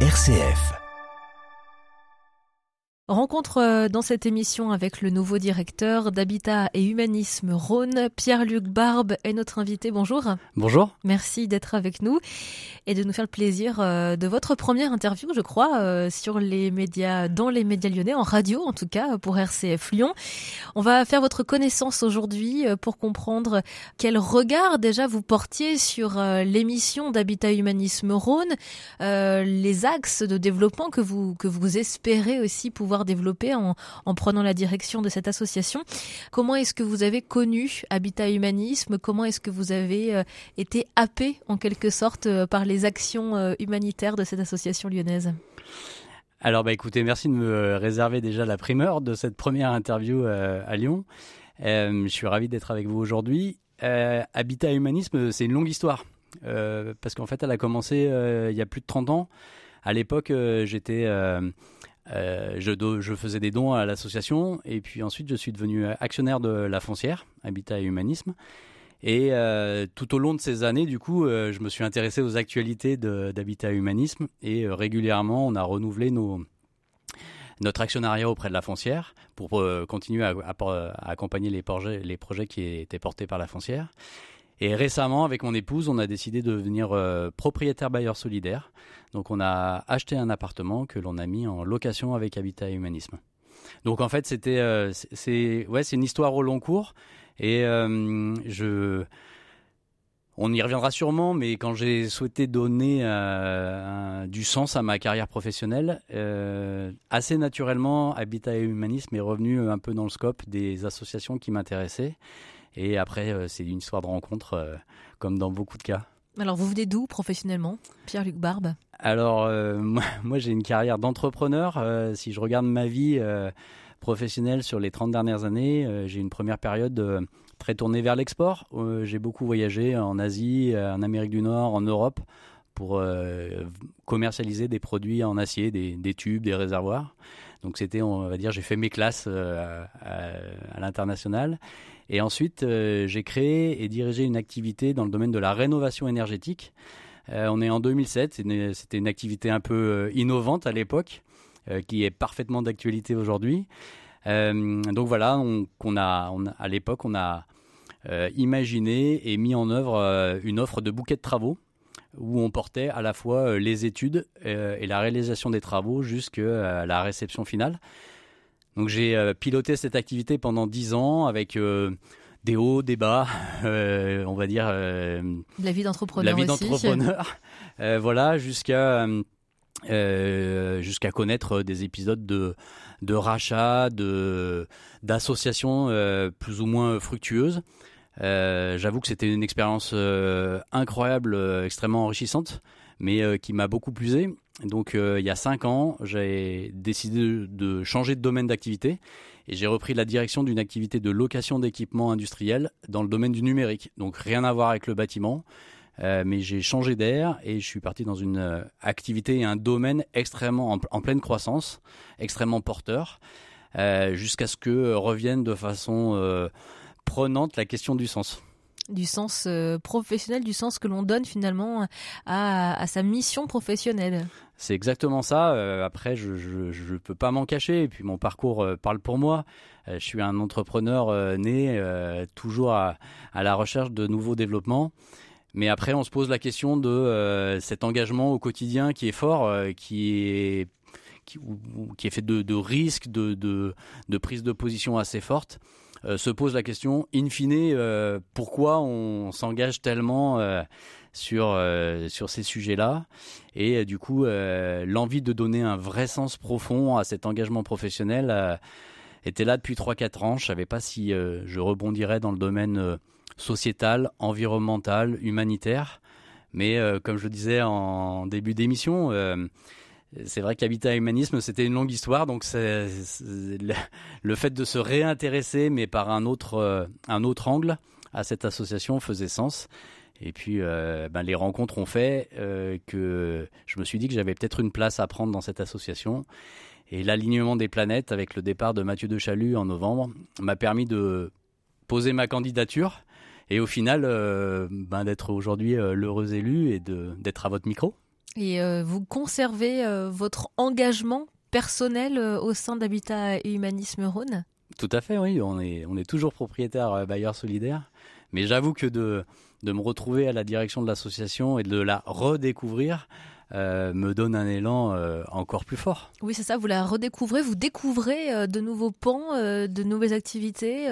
RCF. Rencontre euh, dans cette émission avec le nouveau directeur d'Habitat et Humanisme Rhône, Pierre-Luc Barbe, est notre invité. Bonjour. Bonjour. Merci d'être avec nous et de nous faire le plaisir euh, de votre première interview, je crois, euh, sur les médias, dans les médias lyonnais, en radio en tout cas, pour RCF Lyon. On va faire votre connaissance aujourd'hui pour comprendre quel regard déjà vous portiez sur l'émission d'Habitat et Humanisme Rhône, les axes de développement que vous, que vous espérez aussi pouvoir développer en, prenant la direction de cette association. Comment est-ce que vous avez connu Habitat Humanisme? Comment est-ce que vous avez euh, été happé en quelque sorte euh, par les actions euh, humanitaires de cette association lyonnaise? Alors bah écoutez, merci de me réserver déjà la primeur de cette première interview à Lyon. je suis ravi d'être avec vous aujourd'hui. Habitat Humanisme, c'est une longue histoire. parce qu'en fait, elle a commencé il y a plus de 30 ans. À l'époque, j'étais euh, je, faisais des dons à l'association et puis ensuite je suis devenu actionnaire de la foncière, Habitat et Humanisme. Et euh, tout au long de ces années, du coup, euh, je me suis intéressé aux actualités d'Habitat et Humanisme et régulièrement, on a renouvelé notre actionnariat auprès de la foncière pour continuer à, accompagner les projets, les projets qui étaient portés par la foncière. Et récemment, avec mon épouse, on a décidé de devenir euh, propriétaire bailleur solidaire. Donc on a acheté un appartement que l'on a mis en location avec Habitat et Humanisme. Donc en fait, c'était euh, c'est ouais, c'est une histoire au long cours et euh, je on y reviendra sûrement, mais quand j'ai souhaité donner du sens à ma carrière professionnelle, assez naturellement, Habitat et Humanisme est revenu un peu dans le scope des associations qui m'intéressaient. Et après, euh, c'est une histoire de rencontre, euh, comme dans beaucoup de cas. Alors, vous venez d'où professionnellement, Pierre-Luc Barbe? Alors, euh, moi, j'ai une carrière d'entrepreneur. si je regarde ma vie professionnelle sur les 30 dernières années, j'ai une première période très tournée vers l'export. j'ai beaucoup voyagé en Asie, en Amérique du Nord, en Europe pour commercialiser des produits en acier, des, tubes, des réservoirs. Donc c'était, on va dire, j'ai fait mes classes à, l'international. Et ensuite, euh, j'ai créé et dirigé une activité dans le domaine de la rénovation énergétique. Euh, on est en 2007, c'était une activité un peu euh, innovante à l'époque, qui est parfaitement d'actualité aujourd'hui. donc voilà, on, a, à l'époque, on a imaginé et mis en œuvre une offre de bouquet de travaux où on portait à la fois les études et la réalisation des travaux jusqu'à la réception finale. Donc j'ai euh, piloté cette activité pendant dix ans avec euh, des hauts, des bas, euh, on va dire. la vie d'entrepreneur. La vie d'entrepreneur. voilà, jusqu'à jusqu'à connaître des épisodes de de rachat, de d'associations plus ou moins fructueuses. J'avoue que c'était une expérience incroyable, extrêmement enrichissante, mais qui m'a beaucoup plusé. Donc euh, il y a cinq ans, j'ai décidé de changer de domaine d'activité et j'ai repris la direction d'une activité de location d'équipements industriels dans le domaine du numérique. Donc rien à voir avec le bâtiment, euh, mais j'ai changé d'air et je suis parti dans une euh, activité et un domaine extrêmement en, pleine croissance, extrêmement porteur, jusqu'à ce que revienne de façon prenante la question du sens du sens euh, professionnel, du sens que l'on donne finalement à, sa mission professionnelle. C'est exactement ça. Euh, après, je ne peux pas m'en cacher. Et puis mon parcours euh, parle pour moi. je suis un entrepreneur né, toujours à, la recherche de nouveaux développements. Mais après, on se pose la question de cet engagement au quotidien qui est fort, qui est qui, est fait de, risques, de, de, prise de position assez forte. Euh, se pose la question, in fine, euh, pourquoi on s'engage tellement euh, sur, sur ces sujets-là? Et du coup, l'envie de donner un vrai sens profond à cet engagement professionnel était là depuis 3-4 ans. Je ne savais pas si je rebondirais dans le domaine sociétal, environnemental, humanitaire. Mais comme je le disais en début d'émission, c'est vrai qu'Habitat Humanisme, c'était une longue histoire, donc le, fait de se réintéresser, mais par un autre, euh, un autre angle, à cette association faisait sens. Et puis, euh, ben, les rencontres ont fait euh, que je me suis dit que j'avais peut-être une place à prendre dans cette association. Et l'alignement des planètes avec le départ de Mathieu de Chalut en novembre m'a permis de poser ma candidature et au final ben, d'être aujourd'hui l'heureux élu et d'être à votre micro. Et vous conservez votre engagement personnel au sein d'Habitat et Humanisme Rhône? Tout à fait, oui. On est, on est toujours propriétaire bailleur solidaire. Mais j'avoue que de, de me retrouver à la direction de l'association et de la redécouvrir, euh, me donne un élan euh, encore plus fort. Oui, c'est ça, vous la redécouvrez, vous découvrez euh, de nouveaux pans, de nouvelles activités.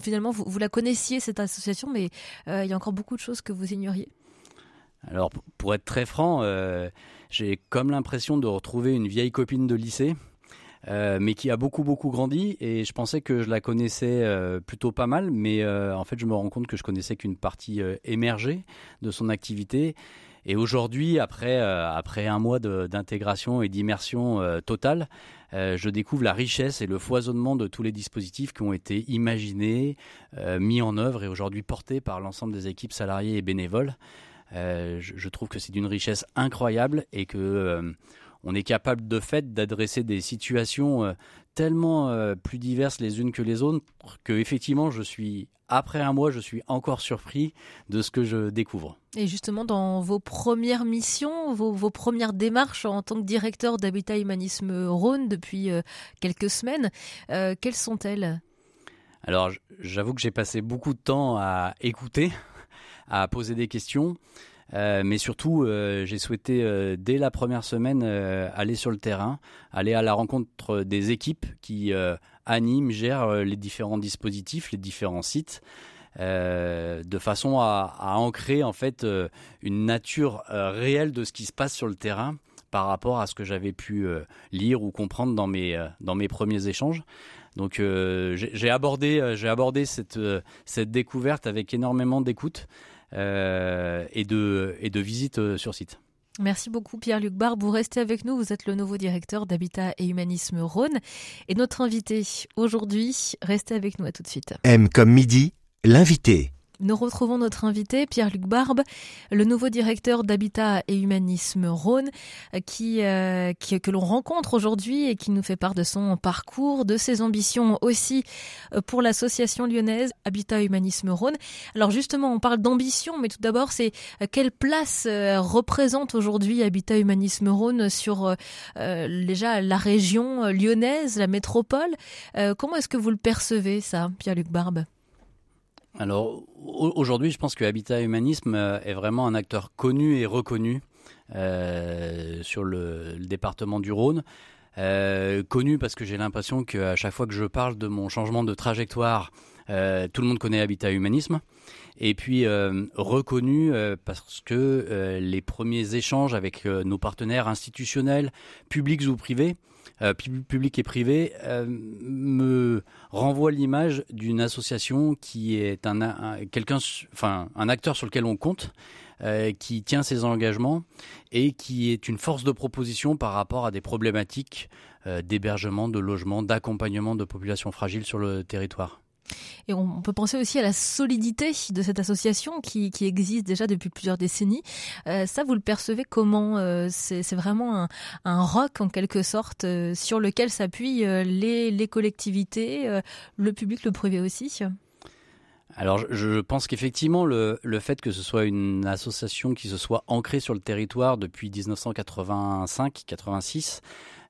finalement, vous, la connaissiez, cette association, mais il y a encore beaucoup de choses que vous ignoriez. Alors, pour être très franc, j'ai comme l'impression de retrouver une vieille copine de lycée. mais qui a beaucoup beaucoup grandi et je pensais que je la connaissais plutôt pas mal mais en fait je me rends compte que je connaissais qu'une partie émergée de son activité et aujourd'hui, après, euh, après un mois d'intégration et d'immersion euh, totale, euh, je découvre la richesse et le foisonnement de tous les dispositifs qui ont été imaginés, mis en œuvre et aujourd'hui portés par l'ensemble des équipes salariées et bénévoles. Je, je, trouve que c'est d'une richesse incroyable et que on est capable de fait d'adresser des situations tellement plus diverses les unes que les autres que effectivement je suis après un mois, je suis encore surpris de ce que je découvre. Et justement, dans vos premières missions, vos, premières démarches en tant que directeur d'Habitat Humanisme Rhône depuis euh, quelques semaines, euh, quelles sont-elles? Alors, j'avoue que j'ai passé beaucoup de temps à écouter, à poser des questions. Euh, mais surtout, j'ai souhaité dès la première semaine aller sur le terrain, aller à la rencontre des équipes qui anime, gère euh, les différents dispositifs, les différents sites. Euh, de façon à, ancrer en fait euh, une nature réelle de ce qui se passe sur le terrain par rapport à ce que j'avais pu lire ou comprendre dans mes, dans mes premiers échanges. Donc j'ai abordé, abordé cette, cette découverte avec énormément d'écoute et, de, et de visites sur site. Merci beaucoup Pierre-Luc Barbe. Vous restez avec nous. Vous êtes le nouveau directeur d'Habitat et Humanisme Rhône. Et notre invité aujourd'hui, restez avec nous à tout de suite. M comme midi, l'invité. Nous retrouvons notre invité, Pierre-Luc Barbe, le nouveau directeur d'Habitat et Humanisme Rhône, qui, euh, que l'on rencontre aujourd'hui et qui nous fait part de son parcours, de ses ambitions aussi euh, pour l'association lyonnaise Habitat et Humanisme Rhône. Alors justement, on parle d'ambition, mais tout d'abord, c'est euh, quelle place représente aujourd'hui Habitat Humanisme Rhône sur déjà la région lyonnaise, la métropole? Comment est-ce que vous le percevez, ça, Pierre-Luc Barbe? Alors aujourd'hui, je pense que Habitat Humanisme euh, est vraiment un acteur connu et reconnu euh, sur le, département du Rhône. Euh, connu parce que j'ai l'impression qu'à chaque fois que je parle de mon changement de trajectoire, tout le monde connaît Habitat Humanisme. Et puis reconnu parce que les premiers échanges avec nos partenaires institutionnels, publics ou privés, euh, public et privé, euh, me renvoie l'image d'une association qui est un, acteur sur lequel on compte, euh, qui tient ses engagements et qui est une force de proposition par rapport à des problématiques d'hébergement, de logement, d'accompagnement de populations fragiles sur le territoire. On peut penser aussi à la solidité de cette association qui, existe déjà depuis plusieurs décennies. Euh, ça, vous le percevez comment euh, C'est vraiment un, roc en quelque sorte euh, sur lequel s'appuient les, collectivités, le public, le privé aussi? Alors, je pense qu'effectivement, le, fait que ce soit une association qui se soit ancrée sur le territoire depuis 1985-86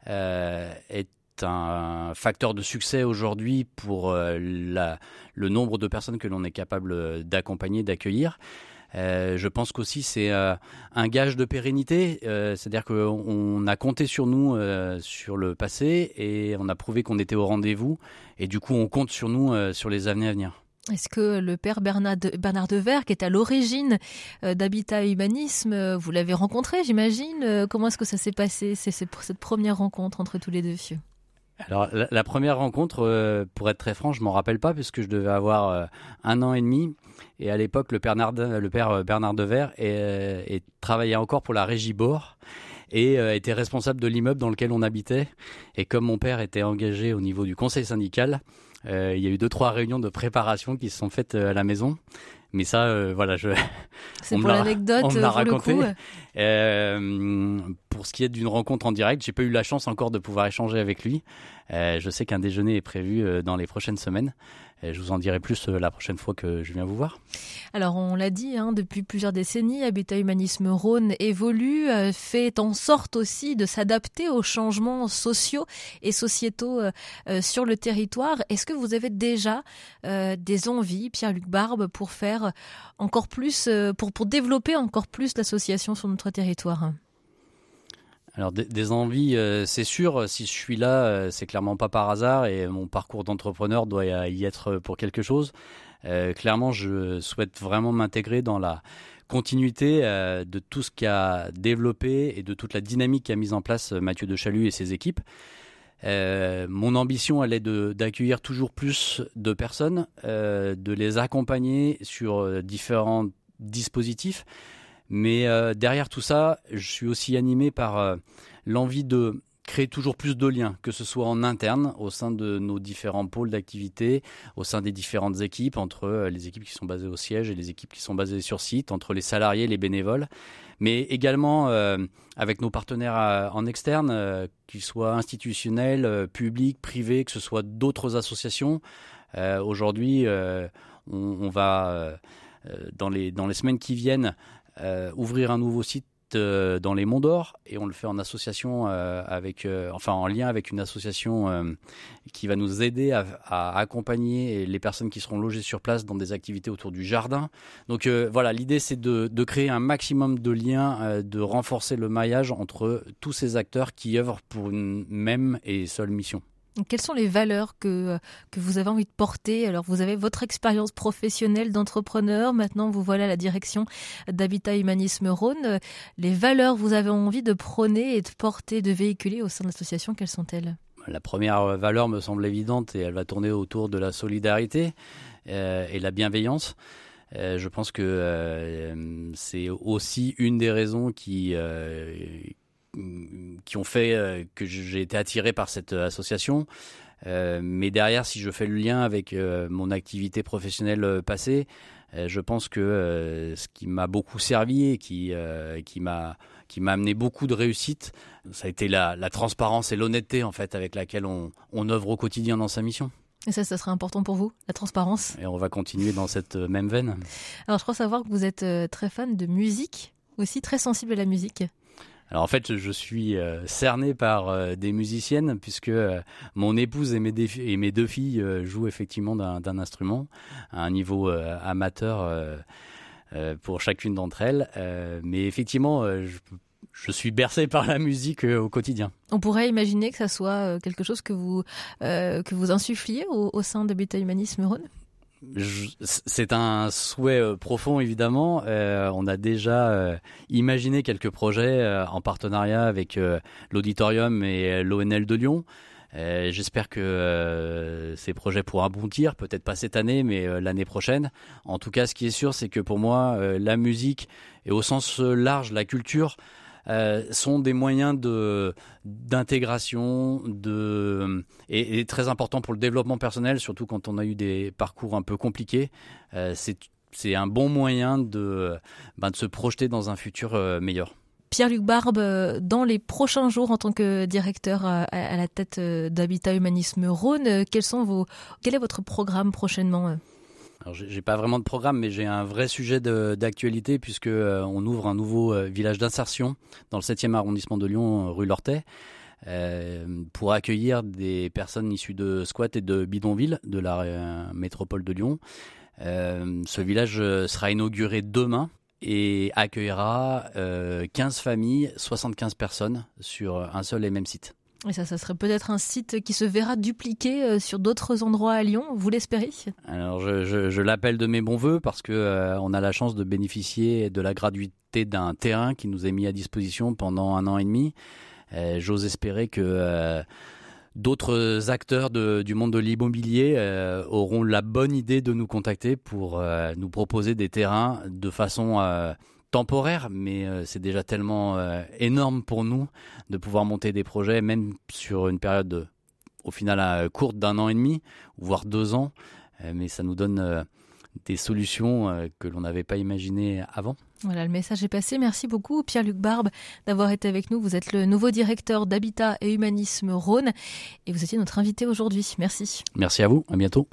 est un facteur de succès aujourd'hui pour euh, le nombre de personnes que l'on est capable d'accompagner, d'accueillir. Euh, je pense qu'aussi c'est euh, un gage de pérennité, c'est-à-dire qu'on a compté sur nous sur le passé et on a prouvé qu'on était au rendez-vous et du coup on compte sur nous sur les années à venir. Est-ce que le père Bernard, Bernard Dever, qui est à l'origine d'Habitat Humanisme, vous l'avez rencontré, j'imagine Comment est-ce que ça s'est passé, c'est cette première rencontre entre tous les deux alors la, première rencontre, euh, pour être très franc, je m'en rappelle pas puisque je devais avoir euh, un an et demi. Et à l'époque, le, le, père euh, Bernard Dever et, travaillait encore pour la régie Bord et était responsable de l'immeuble dans lequel on habitait. Et comme mon père était engagé au niveau du conseil syndical, il y a eu deux trois réunions de préparation qui se sont faites à la maison. Mais ça, voilà, je. C'est pour l'anecdote, on me l'a raconté. pour ce qui est d'une rencontre en direct, j'ai pas eu la chance encore de pouvoir échanger avec lui. je sais qu'un déjeuner est prévu dans les prochaines semaines. Et je vous en dirai plus euh, la prochaine fois que je viens vous voir. Alors on l'a dit, hein, depuis plusieurs décennies, Habitat Humanisme Rhône évolue, euh, fait en sorte aussi de s'adapter aux changements sociaux et sociétaux euh, sur le territoire. Est-ce que vous avez déjà des envies, Pierre-Luc Barbe, pour faire encore plus, pour développer encore plus l'association sur notre territoire alors des, envies, euh, c'est sûr. Si je suis là, euh, c'est clairement pas par hasard et mon parcours d'entrepreneur doit y être pour quelque chose. Euh, clairement, je souhaite vraiment m'intégrer dans la continuité de tout ce qu'a développé et de toute la dynamique qu'a mise en place Mathieu de Chalut et ses équipes. mon ambition, elle est d'accueillir toujours plus de personnes, de les accompagner sur différents dispositifs. Mais euh, derrière tout ça, je suis aussi animé par euh, l'envie de créer toujours plus de liens, que ce soit en interne, au sein de nos différents pôles d'activité, au sein des différentes équipes, entre euh, les équipes qui sont basées au siège et les équipes qui sont basées sur site, entre les salariés les bénévoles, mais également avec nos partenaires en externe, qu'ils soient institutionnels, publics, privés, que ce soit d'autres associations. Aujourd'hui, on, on, va, dans, les, dans les semaines qui viennent, euh, ouvrir un nouveau site euh, dans les Monts d'Or et on le fait en association euh, avec, enfin en lien avec une association qui va nous aider à, accompagner les personnes qui seront logées sur place dans des activités autour du jardin. Donc voilà, l'idée c'est de, de, créer un maximum de liens, de renforcer le maillage entre tous ces acteurs qui œuvrent pour une même et seule mission. Quelles sont les valeurs que, que vous avez envie de porter? Alors, vous avez votre expérience professionnelle d'entrepreneur. Maintenant, vous voilà à la direction d'Habitat Humanisme Rhône. Les valeurs que vous avez envie de prôner et de porter, de véhiculer au sein de l'association, quelles sont-elles? La première valeur me semble évidente et elle va tourner autour de la solidarité euh, et la bienveillance. Euh, je pense que euh, c'est aussi une des raisons qui, qui ont fait euh, que j'ai été attiré par cette euh, association. Euh, mais derrière, si je fais le lien avec mon activité professionnelle passée, je pense que ce qui m'a beaucoup servi et qui, qui m'a qui m'a amené beaucoup de réussite, ça a été la, la transparence et l'honnêteté en fait avec laquelle on, on œuvre au quotidien dans sa mission. Et ça, ça serait important pour vous, la transparence? Et on va continuer dans cette même veine. Alors, je crois savoir que vous êtes très fan de musique, aussi très sensible à la musique. Alors en fait, je suis euh, cerné par euh, des musiciennes puisque euh, mon épouse et mes, deux filles jouent effectivement d'un instrument à un niveau amateur pour chacune d'entre elles. mais effectivement, je, suis bercé par la musique au quotidien. On pourrait imaginer que ça soit quelque chose que vous, que vous insuffliez au, au sein de Beta Humanisme Rhône c'est un souhait euh, profond évidemment. Euh, on a déjà euh, imaginé quelques projets en partenariat avec l'auditorium et l'ONL de Lyon. J'espère que ces projets pourront aboutir, peut-être pas cette année, mais l'année prochaine. En tout cas, ce qui est sûr, c'est que pour moi, la musique et au sens large, la culture, euh, sont des moyens de d'intégration de et, très important pour le développement personnel surtout quand on a eu des parcours un peu compliqués. Euh, c'est un bon moyen de ben, de se projeter dans un futur euh, meilleur. Pierre-Luc Barbe, dans les prochains jours en tant que directeur à, la tête d'Habitat Humanisme Rhône, quels sont vos, quel est votre programme prochainement alors j'ai pas vraiment de programme, mais j'ai un vrai sujet d'actualité puisque euh, ouvre un nouveau euh, village d'insertion dans le 7e arrondissement de Lyon, euh, rue Lortet, pour accueillir des personnes issues de squats et de bidonvilles de la métropole de Lyon. ce village sera inauguré demain et accueillera 15 familles, 75 personnes sur un seul et même site. Et ça, ça serait peut-être un site qui se verra dupliqué euh, sur d'autres endroits à Lyon, vous l'espérez? Alors je, l'appelle de mes bons voeux parce que euh, on a la chance de bénéficier de la gratuité d'un terrain qui nous est mis à disposition pendant un an et demi. Euh, j'ose espérer que d'autres acteurs du monde de l'immobilier auront la bonne idée de nous contacter pour nous proposer des terrains de façon temporaire, mais euh, c'est déjà tellement euh, énorme pour nous de pouvoir monter des projets, même sur une période au final courte d'un an et demi, voire deux ans. Euh, mais ça nous donne des solutions que l'on n'avait pas imaginées avant. Voilà, le message est passé. Merci beaucoup, Pierre-Luc Barbe, d'avoir été avec nous. Vous êtes le nouveau directeur d'Habitat et Humanisme Rhône et vous étiez notre invité aujourd'hui. Merci. Merci à vous. À bientôt.